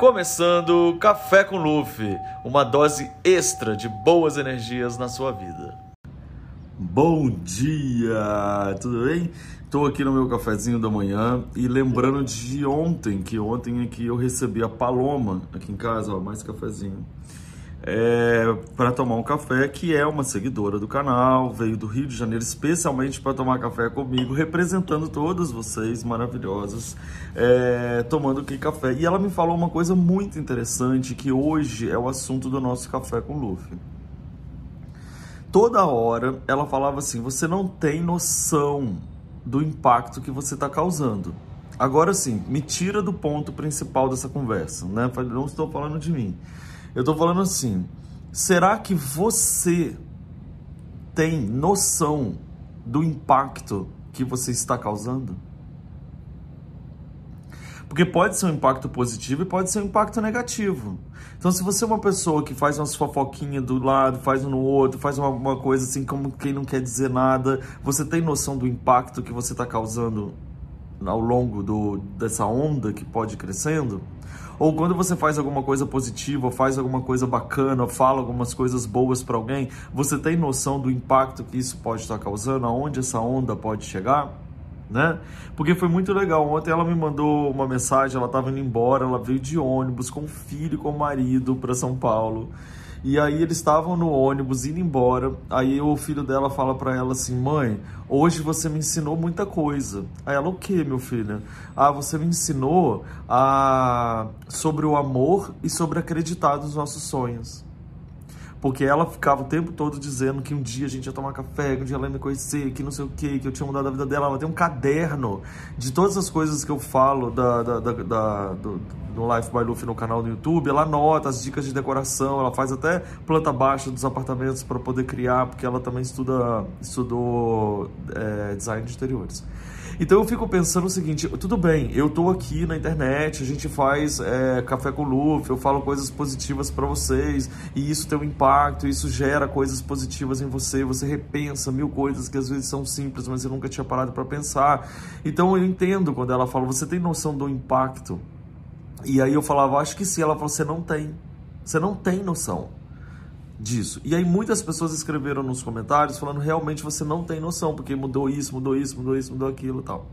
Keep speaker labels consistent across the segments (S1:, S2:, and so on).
S1: Começando Café com Luffy, uma dose extra de boas energias na sua vida.
S2: Bom dia, tudo bem? Estou aqui no meu cafezinho da manhã e lembrando de ontem, que ontem aqui eu recebi a Paloma aqui em casa, ó, mais cafezinho é, para tomar um café, que é uma seguidora do canal, veio do Rio de Janeiro especialmente para tomar café comigo, representando todas vocês maravilhosas, é, tomando aqui café. E ela me falou uma coisa muito interessante, que hoje é o assunto do nosso Café com Luffy. Toda hora ela falava assim: você não tem noção do impacto que você está causando. Agora sim, me tira do ponto principal dessa conversa, né? Não estou falando de mim. Eu estou falando assim: será que você tem noção do impacto que você está causando? Porque pode ser um impacto positivo e pode ser um impacto negativo. Então, se você é uma pessoa que faz umas fofoquinhas do lado, faz um no outro, faz uma, uma coisa assim como quem não quer dizer nada, você tem noção do impacto que você está causando ao longo do, dessa onda que pode ir crescendo? Ou quando você faz alguma coisa positiva, faz alguma coisa bacana, fala algumas coisas boas para alguém, você tem noção do impacto que isso pode estar causando, aonde essa onda pode chegar? Né? Porque foi muito legal. Ontem ela me mandou uma mensagem, ela estava indo embora, ela veio de ônibus com o filho com o marido para São Paulo. E aí eles estavam no ônibus indo embora. Aí o filho dela fala para ela assim: "Mãe, hoje você me ensinou muita coisa". Aí ela: "O que, meu filho?". "Ah, você me ensinou a sobre o amor e sobre acreditar nos nossos sonhos". Porque ela ficava o tempo todo dizendo que um dia a gente ia tomar café, que um dia ela ia me conhecer, que não sei o que, que eu tinha mudado a vida dela. Ela tem um caderno de todas as coisas que eu falo da, da, da, da do, do Life by Luffy no canal do YouTube. Ela anota as dicas de decoração, ela faz até planta baixa dos apartamentos para poder criar, porque ela também estuda, estudou é, design de interiores. Então eu fico pensando o seguinte, tudo bem, eu tô aqui na internet, a gente faz é, café com Luffy, eu falo coisas positivas para vocês, e isso tem um impacto, isso gera coisas positivas em você, você repensa mil coisas que às vezes são simples, mas eu nunca tinha parado para pensar. Então eu entendo quando ela fala, você tem noção do impacto? E aí eu falava, acho que sim. Ela falou, você não tem. Você não tem noção disso. E aí muitas pessoas escreveram nos comentários falando realmente você não tem noção, porque mudou isso, mudou isso, mudou isso, mudou aquilo e tal.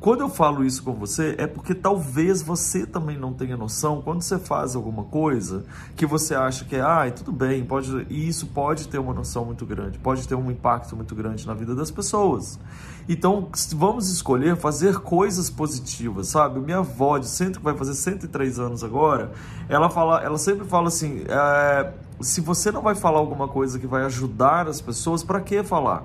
S2: Quando eu falo isso com você, é porque talvez você também não tenha noção quando você faz alguma coisa que você acha que é, ah, tudo bem, pode, e isso pode ter uma noção muito grande, pode ter um impacto muito grande na vida das pessoas. Então, vamos escolher fazer coisas positivas, sabe? Minha avó, de centro, que vai fazer 103 anos agora, ela, fala, ela sempre fala assim: é, se você não vai falar alguma coisa que vai ajudar as pessoas, para que falar?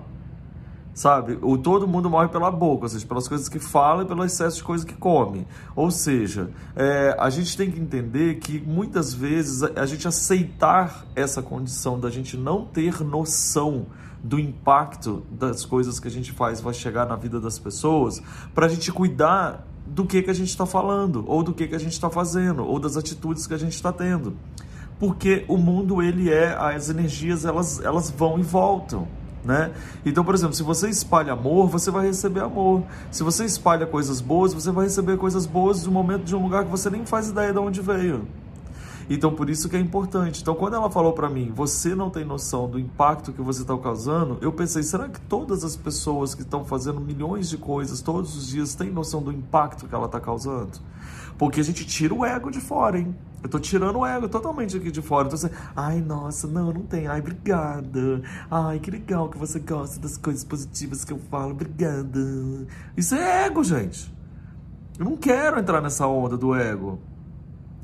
S2: sabe? O todo mundo morre pela boca, ou seja, pelas coisas que fala e pelo excesso de coisa que come. Ou seja, é, a gente tem que entender que muitas vezes a, a gente aceitar essa condição da gente não ter noção do impacto das coisas que a gente faz vai chegar na vida das pessoas, para a gente cuidar do que, que a gente está falando, ou do que, que a gente está fazendo, ou das atitudes que a gente está tendo. Porque o mundo, ele é, as energias, elas, elas vão e voltam né? Então, por exemplo, se você espalha amor, você vai receber amor. Se você espalha coisas boas, você vai receber coisas boas de um momento de um lugar que você nem faz ideia de onde veio. Então, por isso que é importante. Então, quando ela falou para mim, você não tem noção do impacto que você está causando, eu pensei, será que todas as pessoas que estão fazendo milhões de coisas todos os dias têm noção do impacto que ela está causando? Porque a gente tira o ego de fora, hein? Eu tô tirando o ego totalmente aqui de fora. Então, assim, ai, nossa, não, não tem. Ai, obrigada. Ai, que legal que você gosta das coisas positivas que eu falo. Obrigada. Isso é ego, gente. Eu não quero entrar nessa onda do ego.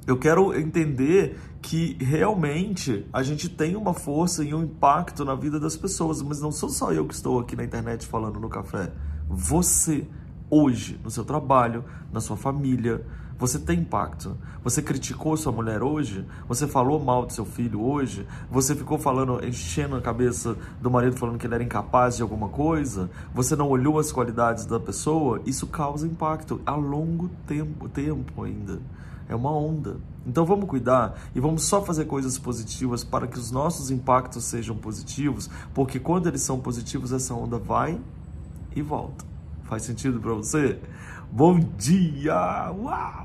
S2: Eu quero entender que realmente a gente tem uma força e um impacto na vida das pessoas, mas não sou só eu que estou aqui na internet falando no café. Você, hoje, no seu trabalho, na sua família, você tem impacto. Você criticou sua mulher hoje? Você falou mal do seu filho hoje? Você ficou falando, enchendo a cabeça do marido falando que ele era incapaz de alguma coisa? Você não olhou as qualidades da pessoa? Isso causa impacto a longo tempo, tempo ainda. É uma onda. Então vamos cuidar e vamos só fazer coisas positivas para que os nossos impactos sejam positivos, porque quando eles são positivos, essa onda vai e volta. Faz sentido para você? Bom dia! Uau!